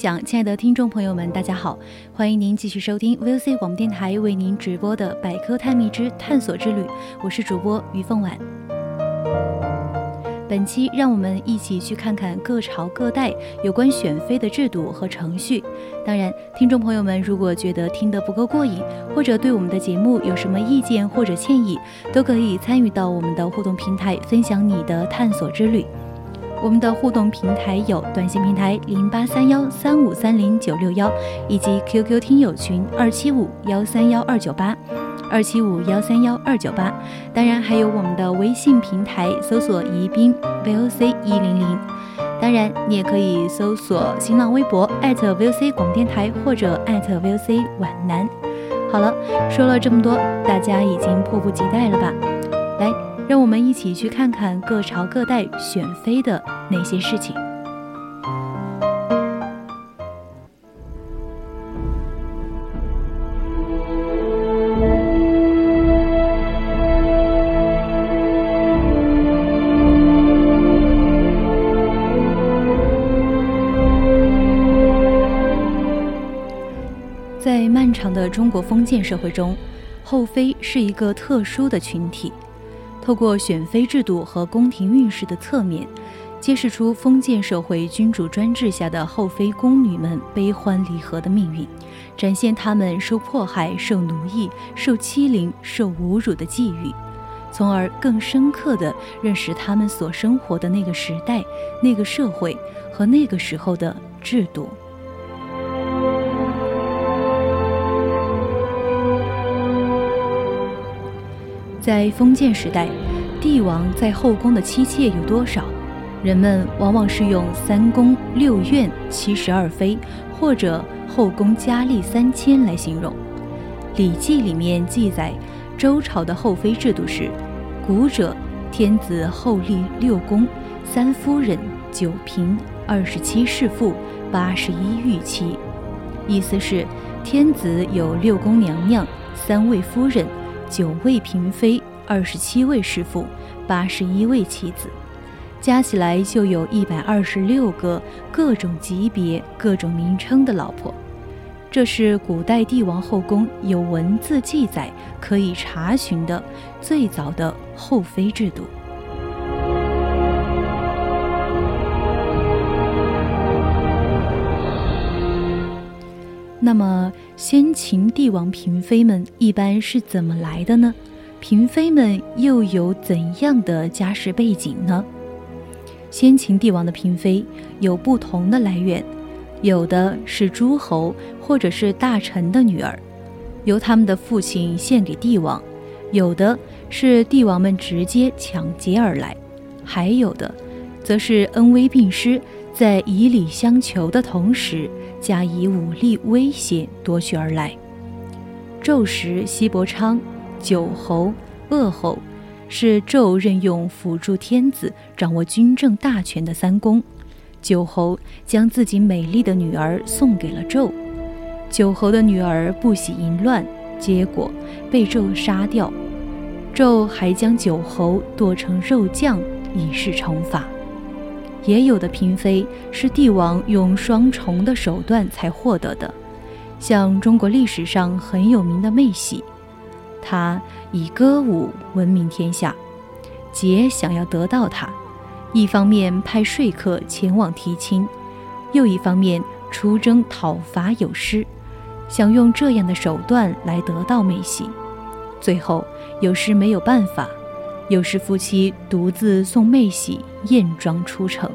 享，亲爱的听众朋友们，大家好，欢迎您继续收听 VOC 广播电台为您直播的《百科探秘之探索之旅》，我是主播于凤婉。本期让我们一起去看看各朝各代有关选妃的制度和程序。当然，听众朋友们如果觉得听得不够过瘾，或者对我们的节目有什么意见或者歉意，都可以参与到我们的互动平台，分享你的探索之旅。我们的互动平台有短信平台零八三幺三五三零九六幺，以及 QQ 听友群二七五幺三幺二九八，二七五幺三幺二九八。当然还有我们的微信平台，搜索宜宾 VOC 一零零。当然你也可以搜索新浪微博 @VOC 广电台或者 @VOC 皖南。好了，说了这么多，大家已经迫不及待了吧？来。让我们一起去看看各朝各代选妃的那些事情。在漫长的中国封建社会中，后妃是一个特殊的群体。透过选妃制度和宫廷运势的侧面，揭示出封建社会君主专制下的后妃宫女们悲欢离合的命运，展现她们受迫害、受奴役、受欺凌、受侮辱的际遇，从而更深刻地认识她们所生活的那个时代、那个社会和那个时候的制度。在封建时代，帝王在后宫的妻妾有多少？人们往往是用三宫六院七十二妃，或者后宫佳丽三千来形容。《礼记》里面记载，周朝的后妃制度是：古者天子后立六宫，三夫人，九嫔，二十七侍妇，八十一御妻。意思是，天子有六宫娘娘，三位夫人。九位嫔妃，二十七位侍妇，八十一位妻子，加起来就有一百二十六个各种级别、各种名称的老婆。这是古代帝王后宫有文字记载可以查询的最早的后妃制度。那么，先秦帝王嫔妃们一般是怎么来的呢？嫔妃们又有怎样的家世背景呢？先秦帝王的嫔妃有不同的来源，有的是诸侯或者是大臣的女儿，由他们的父亲献给帝王；有的是帝王们直接抢劫而来，还有的，则是恩威并施，在以礼相求的同时。加以武力威胁夺取而来。纣时，西伯昌、九侯、鄂侯是纣任用辅助天子掌握军政大权的三公。九侯将自己美丽的女儿送给了纣，九侯的女儿不喜淫乱，结果被纣杀掉。纣还将九侯剁成肉酱，以示惩罚。也有的嫔妃是帝王用双重的手段才获得的，像中国历史上很有名的妹喜，她以歌舞闻名天下。桀想要得到她，一方面派说客前往提亲，又一方面出征讨伐有失，想用这样的手段来得到妹喜。最后有时没有办法，有时夫妻独自送妹喜艳妆出城。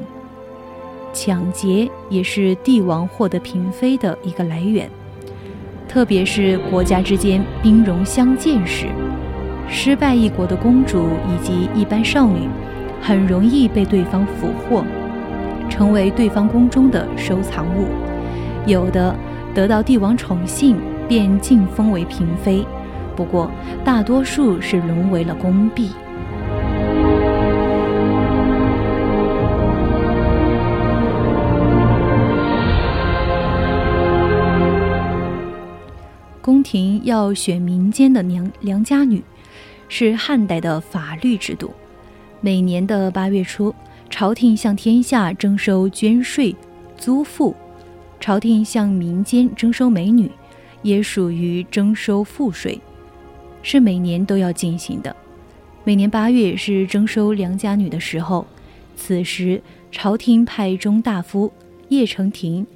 抢劫也是帝王获得嫔妃的一个来源，特别是国家之间兵戎相见时，失败一国的公主以及一般少女，很容易被对方俘获，成为对方宫中的收藏物。有的得到帝王宠幸，便晋封为嫔妃，不过大多数是沦为了宫婢。廷要选民间的娘良家女，是汉代的法律制度。每年的八月初，朝廷向天下征收捐税、租赋；朝廷向民间征收美女，也属于征收赋税，是每年都要进行的。每年八月是征收良家女的时候，此时朝廷派中大夫、叶成廷、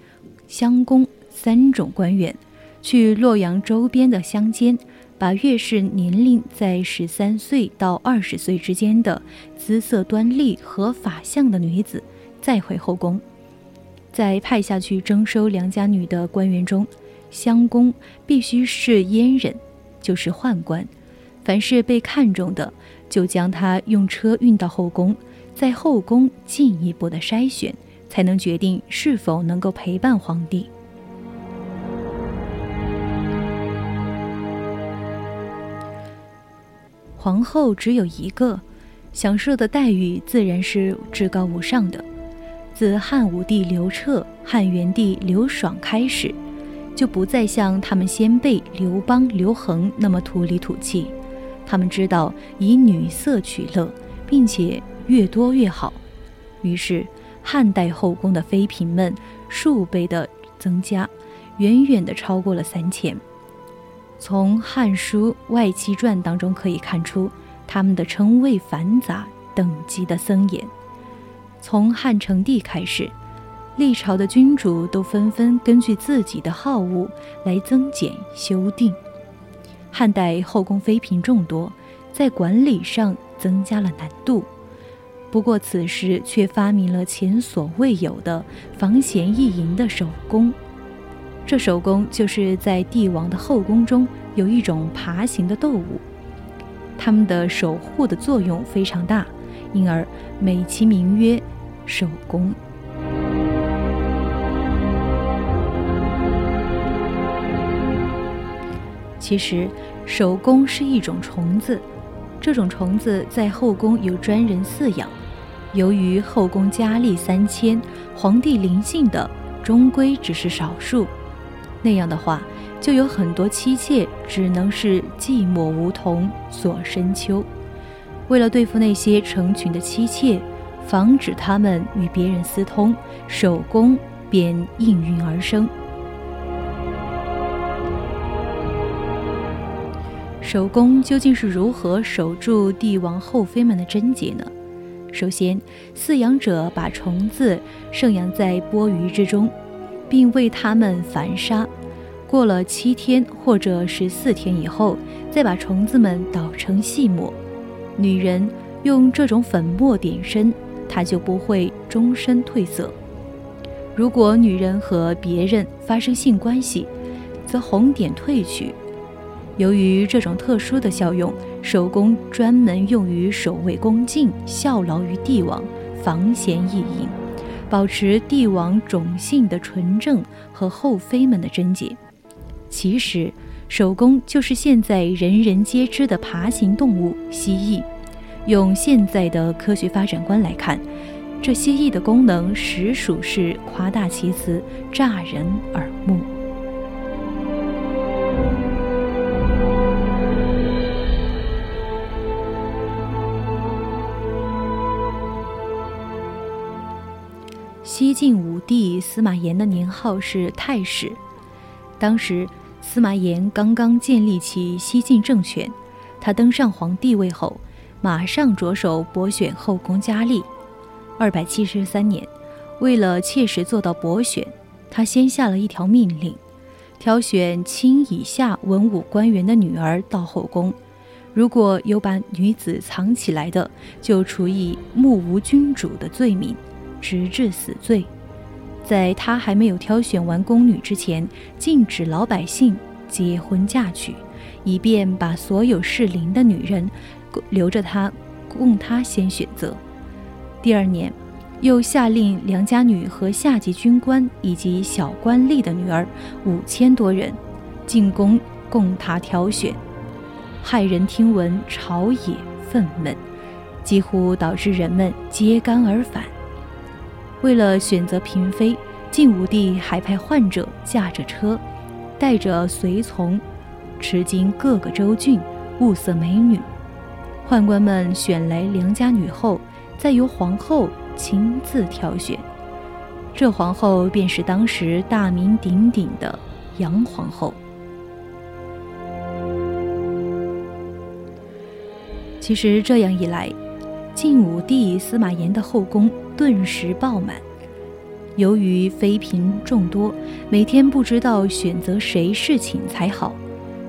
襄公三种官员。去洛阳周边的乡间，把月氏年龄在十三岁到二十岁之间的姿色端丽和法相的女子再回后宫。在派下去征收良家女的官员中，襄公必须是阉人，就是宦官。凡是被看中的，就将他用车运到后宫，在后宫进一步的筛选，才能决定是否能够陪伴皇帝。皇后只有一个，享受的待遇自然是至高无上的。自汉武帝刘彻、汉元帝刘爽开始，就不再像他们先辈刘邦、刘恒那么土里土气。他们知道以女色取乐，并且越多越好。于是，汉代后宫的妃嫔们数倍的增加，远远的超过了三千。从《汉书·外戚传》当中可以看出，他们的称谓繁杂，等级的森严。从汉成帝开始，历朝的君主都纷纷根据自己的好恶来增减修订。汉代后宫妃嫔众多，在管理上增加了难度。不过此时却发明了前所未有的防闲易淫的手工。这守宫就是在帝王的后宫中有一种爬行的动物，它们的守护的作用非常大，因而美其名曰手工。其实，守宫是一种虫子，这种虫子在后宫有专人饲养。由于后宫佳丽三千，皇帝临幸的终归只是少数。那样的话，就有很多妻妾只能是寂寞梧桐锁深秋。为了对付那些成群的妻妾，防止他们与别人私通，守宫便应运而生。守宫究竟是如何守住帝王后妃们的贞洁呢？首先，饲养者把虫子盛养在钵盂之中。并为它们繁杀，过了七天或者十四天以后，再把虫子们捣成细末。女人用这种粉末点身，它就不会终身褪色。如果女人和别人发生性关系，则红点褪去。由于这种特殊的效用，手工专门用于守卫宫禁、效劳于帝王、防闲易淫。保持帝王种姓的纯正和后妃们的贞洁。其实，手工就是现在人人皆知的爬行动物蜥蜴。用现在的科学发展观来看，这蜥蜴的功能实属是夸大其词，乍人耳目。晋武帝司马炎的年号是太史。当时司马炎刚刚建立起西晋政权，他登上皇帝位后，马上着手博选后宫佳丽。二百七十三年，为了切实做到博选，他先下了一条命令，挑选卿以下文武官员的女儿到后宫，如果有把女子藏起来的，就处以目无君主的罪名，直至死罪。在他还没有挑选完宫女之前，禁止老百姓结婚嫁娶，以便把所有适龄的女人留着他，供他先选择。第二年，又下令良家女和下级军官以及小官吏的女儿五千多人进宫供他挑选。骇人听闻，朝野愤懑，几乎导致人们揭竿而返。为了选择嫔妃，晋武帝还派患者驾着车，带着随从，驰经各个州郡，物色美女。宦官们选来良家女后。再由皇后亲自挑选，这皇后便是当时大名鼎鼎的杨皇后。其实这样一来，晋武帝司马炎的后宫顿时爆满。由于妃嫔众多，每天不知道选择谁侍寝才好，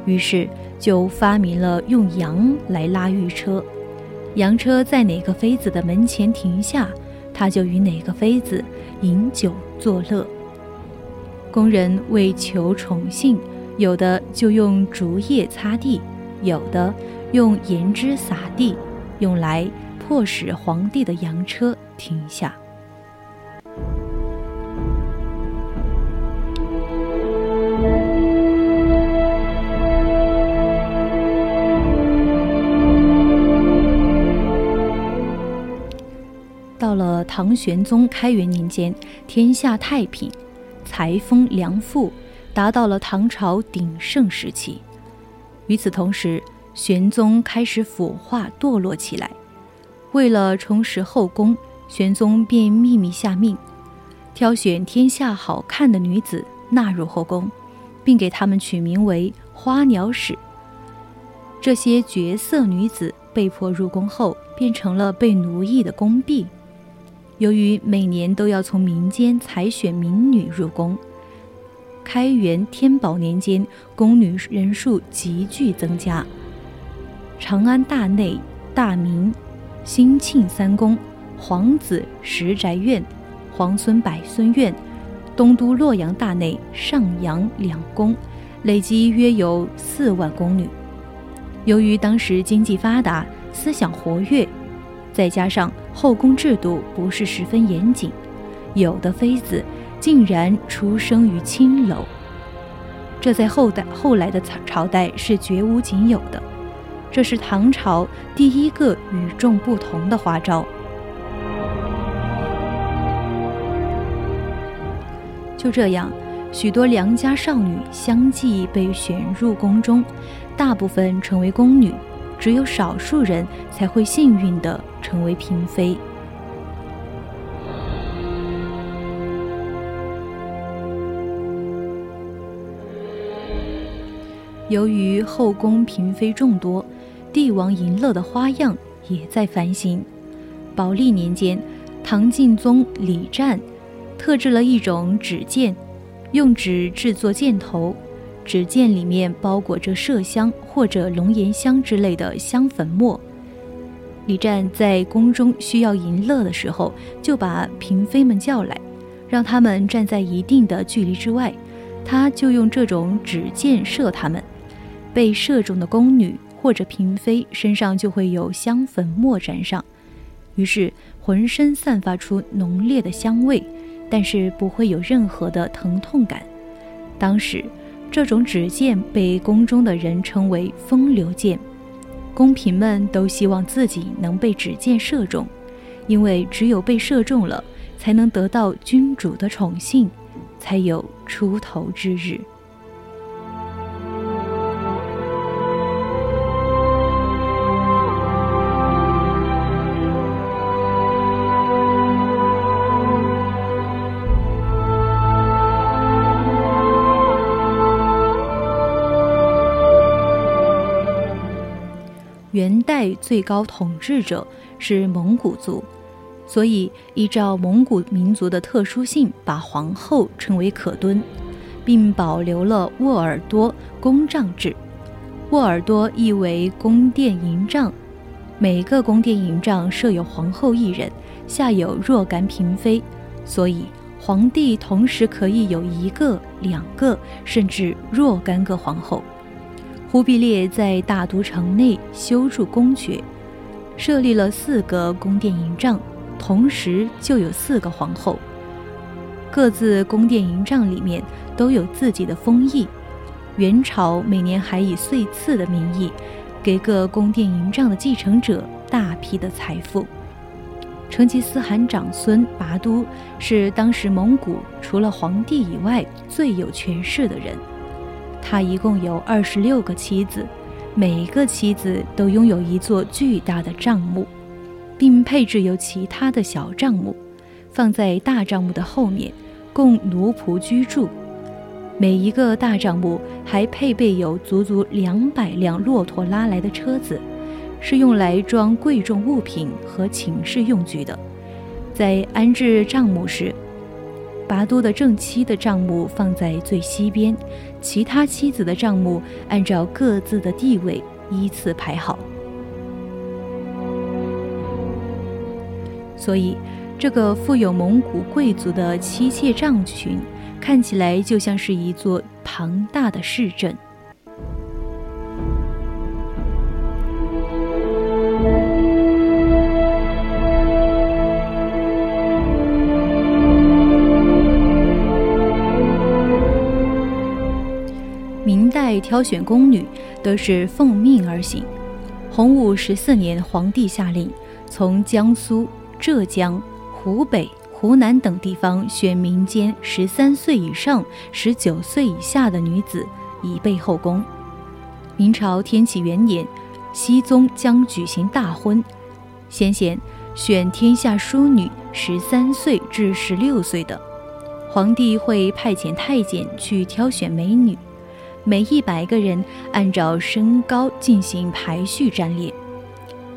于是就发明了用羊来拉御车。羊车在哪个妃子的门前停下，他就与哪个妃子饮酒作乐。宫人为求宠幸，有的就用竹叶擦地，有的用盐汁撒地，用来迫使皇帝的洋车停下。到了唐玄宗开元年间，天下太平，财丰粮富，达到了唐朝鼎盛时期。与此同时，玄宗开始腐化堕落起来。为了重拾后宫，玄宗便秘密下命，挑选天下好看的女子纳入后宫，并给她们取名为花鸟使。这些绝色女子被迫入宫后，变成了被奴役的宫婢。由于每年都要从民间采选民女入宫，开元天宝年间宫女人数急剧增加。长安大内、大明、兴庆三宫、皇子石宅院、皇孙百孙院、东都洛阳大内、上阳两宫，累计约有四万宫女。由于当时经济发达，思想活跃。再加上后宫制度不是十分严谨，有的妃子竟然出生于青楼，这在后代后来的朝朝代是绝无仅有的，这是唐朝第一个与众不同的花招。就这样，许多良家少女相继被选入宫中，大部分成为宫女。只有少数人才会幸运地成为嫔妃。由于后宫嫔妃众多，帝王淫乐的花样也在繁新。宝历年间，唐敬宗李湛特制了一种纸箭，用纸制作箭头。纸箭里面包裹着麝香或者龙涎香之类的香粉末。李湛在宫中需要淫乐的时候，就把嫔妃们叫来，让他们站在一定的距离之外，他就用这种纸箭射他们。被射中的宫女或者嫔妃身上就会有香粉末沾上，于是浑身散发出浓烈的香味，但是不会有任何的疼痛感。当时。这种纸箭被宫中的人称为“风流箭”，宫嫔们都希望自己能被纸箭射中，因为只有被射中了，才能得到君主的宠幸，才有出头之日。代最高统治者是蒙古族，所以依照蒙古民族的特殊性，把皇后称为可敦，并保留了沃尔多宫帐制。沃尔多意为宫殿营帐，每个宫殿营帐设有皇后一人，下有若干嫔妃，所以皇帝同时可以有一个、两个，甚至若干个皇后。忽必烈在大都城内修筑宫阙，设立了四个宫殿营帐，同时就有四个皇后，各自宫殿营帐里面都有自己的封邑。元朝每年还以岁赐的名义，给各宫殿营帐的继承者大批的财富。成吉思汗长孙拔都是当时蒙古除了皇帝以外最有权势的人，他一共有二十六个妻子，每一个妻子都拥有一座巨大的帐幕，并配置有其他的小帐幕，放在大帐幕的后面，供奴仆居住。每一个大帐幕还配备有足足两百辆骆驼拉来的车子，是用来装贵重物品和寝室用具的。在安置帐幕时，拔都的正妻的账目放在最西边，其他妻子的账目按照各自的地位依次排好。所以，这个富有蒙古贵族的妻妾帐群。看起来就像是一座庞大的市镇。被挑选宫女都是奉命而行。洪武十四年，皇帝下令，从江苏、浙江、湖北。湖南等地方选民间十三岁以上、十九岁以下的女子以备后宫。明朝天启元年，熹宗将举行大婚，先贤选天下淑女十三岁至十六岁的，皇帝会派遣太监去挑选美女，每一百个人按照身高进行排序站列，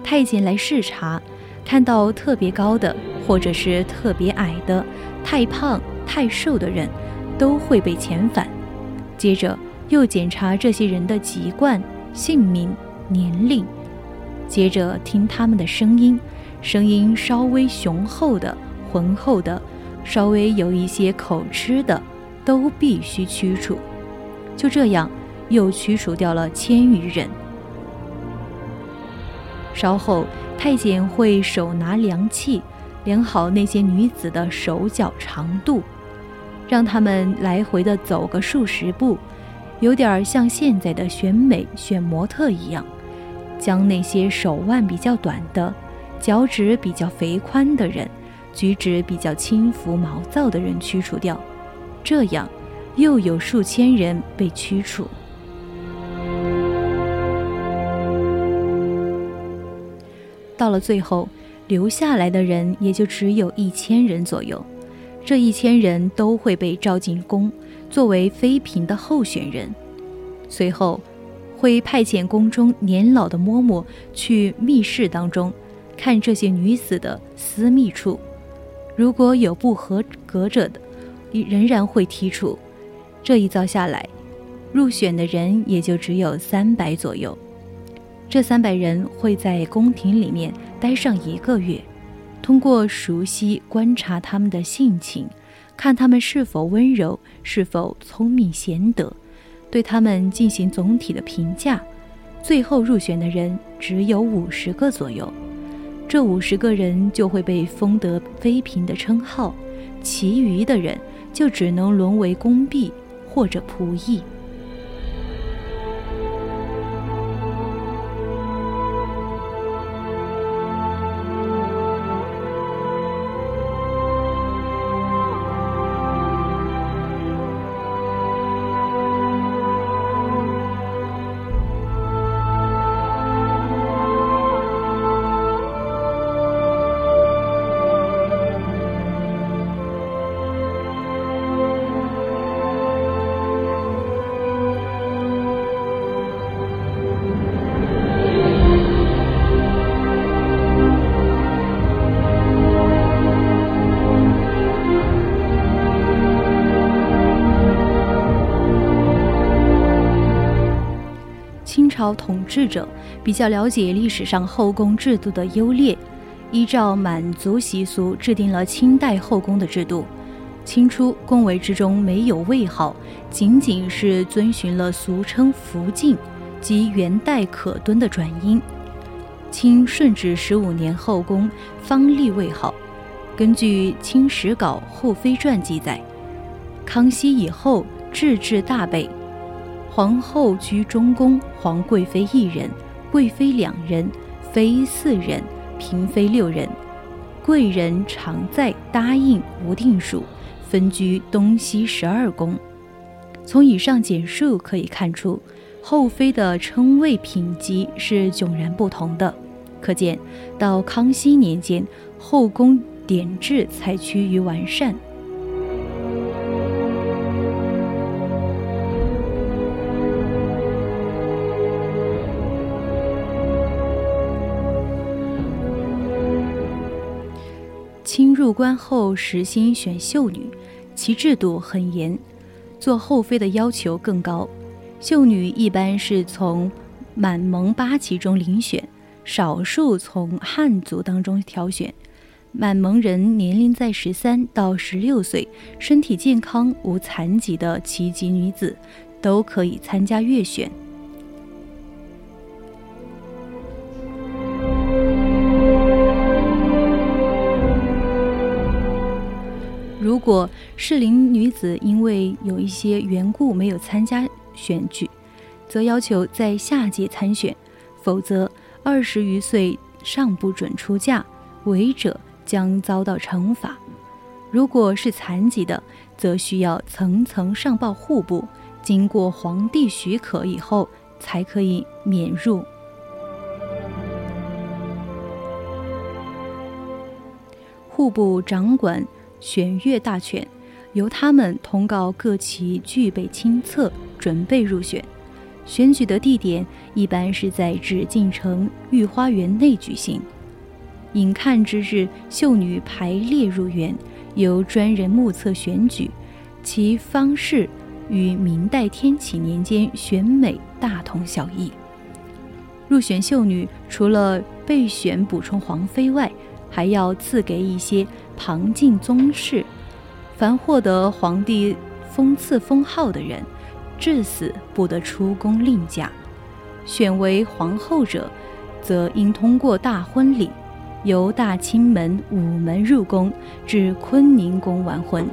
太监来视察。看到特别高的，或者是特别矮的，太胖、太瘦的人，都会被遣返。接着又检查这些人的籍贯、姓名、年龄，接着听他们的声音，声音稍微雄厚的、浑厚的，稍微有一些口吃的，都必须驱除。就这样，又驱除掉了千余人。稍后。太监会手拿量器，量好那些女子的手脚长度，让他们来回的走个数十步，有点像现在的选美选模特一样，将那些手腕比较短的、脚趾比较肥宽的人、举止比较轻浮毛躁的人驱除掉，这样又有数千人被驱除。到了最后，留下来的人也就只有一千人左右。这一千人都会被召进宫，作为妃嫔的候选人。随后，会派遣宫中年老的嬷嬷去密室当中，看这些女子的私密处。如果有不合格者的，仍然会剔除。这一遭下来，入选的人也就只有三百左右。这三百人会在宫廷里面待上一个月，通过熟悉观察他们的性情，看他们是否温柔，是否聪明贤德，对他们进行总体的评价。最后入选的人只有五十个左右，这五十个人就会被封得妃嫔的称号，其余的人就只能沦为宫婢或者仆役。朝统治者比较了解历史上后宫制度的优劣，依照满族习俗制定了清代后宫的制度。清初宫闱之中没有位号，仅仅是遵循了俗称福晋及元代可敦的转音。清顺治十五年后宫方立位号。根据《清史稿·后妃传》记载，康熙以后制置大备，皇后居中宫，皇贵妃一人，贵妃两人，妃四人，嫔妃六人，贵人常在答应无定数，分居东西十二宫。从以上简述可以看出，后妃的称谓品级是迥然不同的。可见，到康熙年间，后宫。典制才趋于完善。清入关后实行选秀女，其制度很严，做后妃的要求更高。秀女一般是从满蒙八旗中遴选，少数从汉族当中挑选。满蒙人年龄在十三到十六岁，身体健康无残疾的旗籍女子，都可以参加阅选。果适龄女子因为有一些缘故没有参加选举，则要求在下届参选，否则二十余岁尚不准出嫁，违者。将遭到惩罚。如果是残疾的，则需要层层上报户部，经过皇帝许可以后，才可以免入。户部掌管选阅大权，由他们通告各旗具备亲测，准备入选。选举的地点一般是在紫禁城御花园内举行。引看之日，秀女排列入园，由专人目测选举，其方式与明代天启年间选美大同小异。入选秀女除了备选补充皇妃外，还要赐给一些旁近宗室。凡获得皇帝封赐封号的人，至死不得出宫另嫁。选为皇后者，则应通过大婚礼。由大清门午门入宫，至坤宁宫完婚。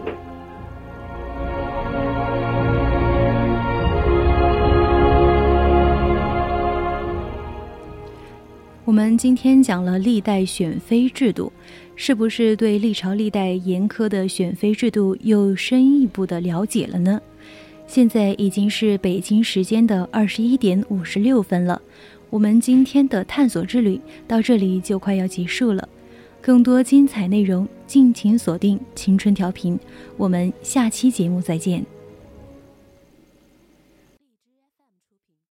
我们今天讲了历代选妃制度，是不是对历朝历代严苛的选妃制度又深一步的了解了呢？现在已经是北京时间的二十一点五十六分了。我们今天的探索之旅到这里就快要结束了，更多精彩内容敬请锁定青春调频，我们下期节目再见。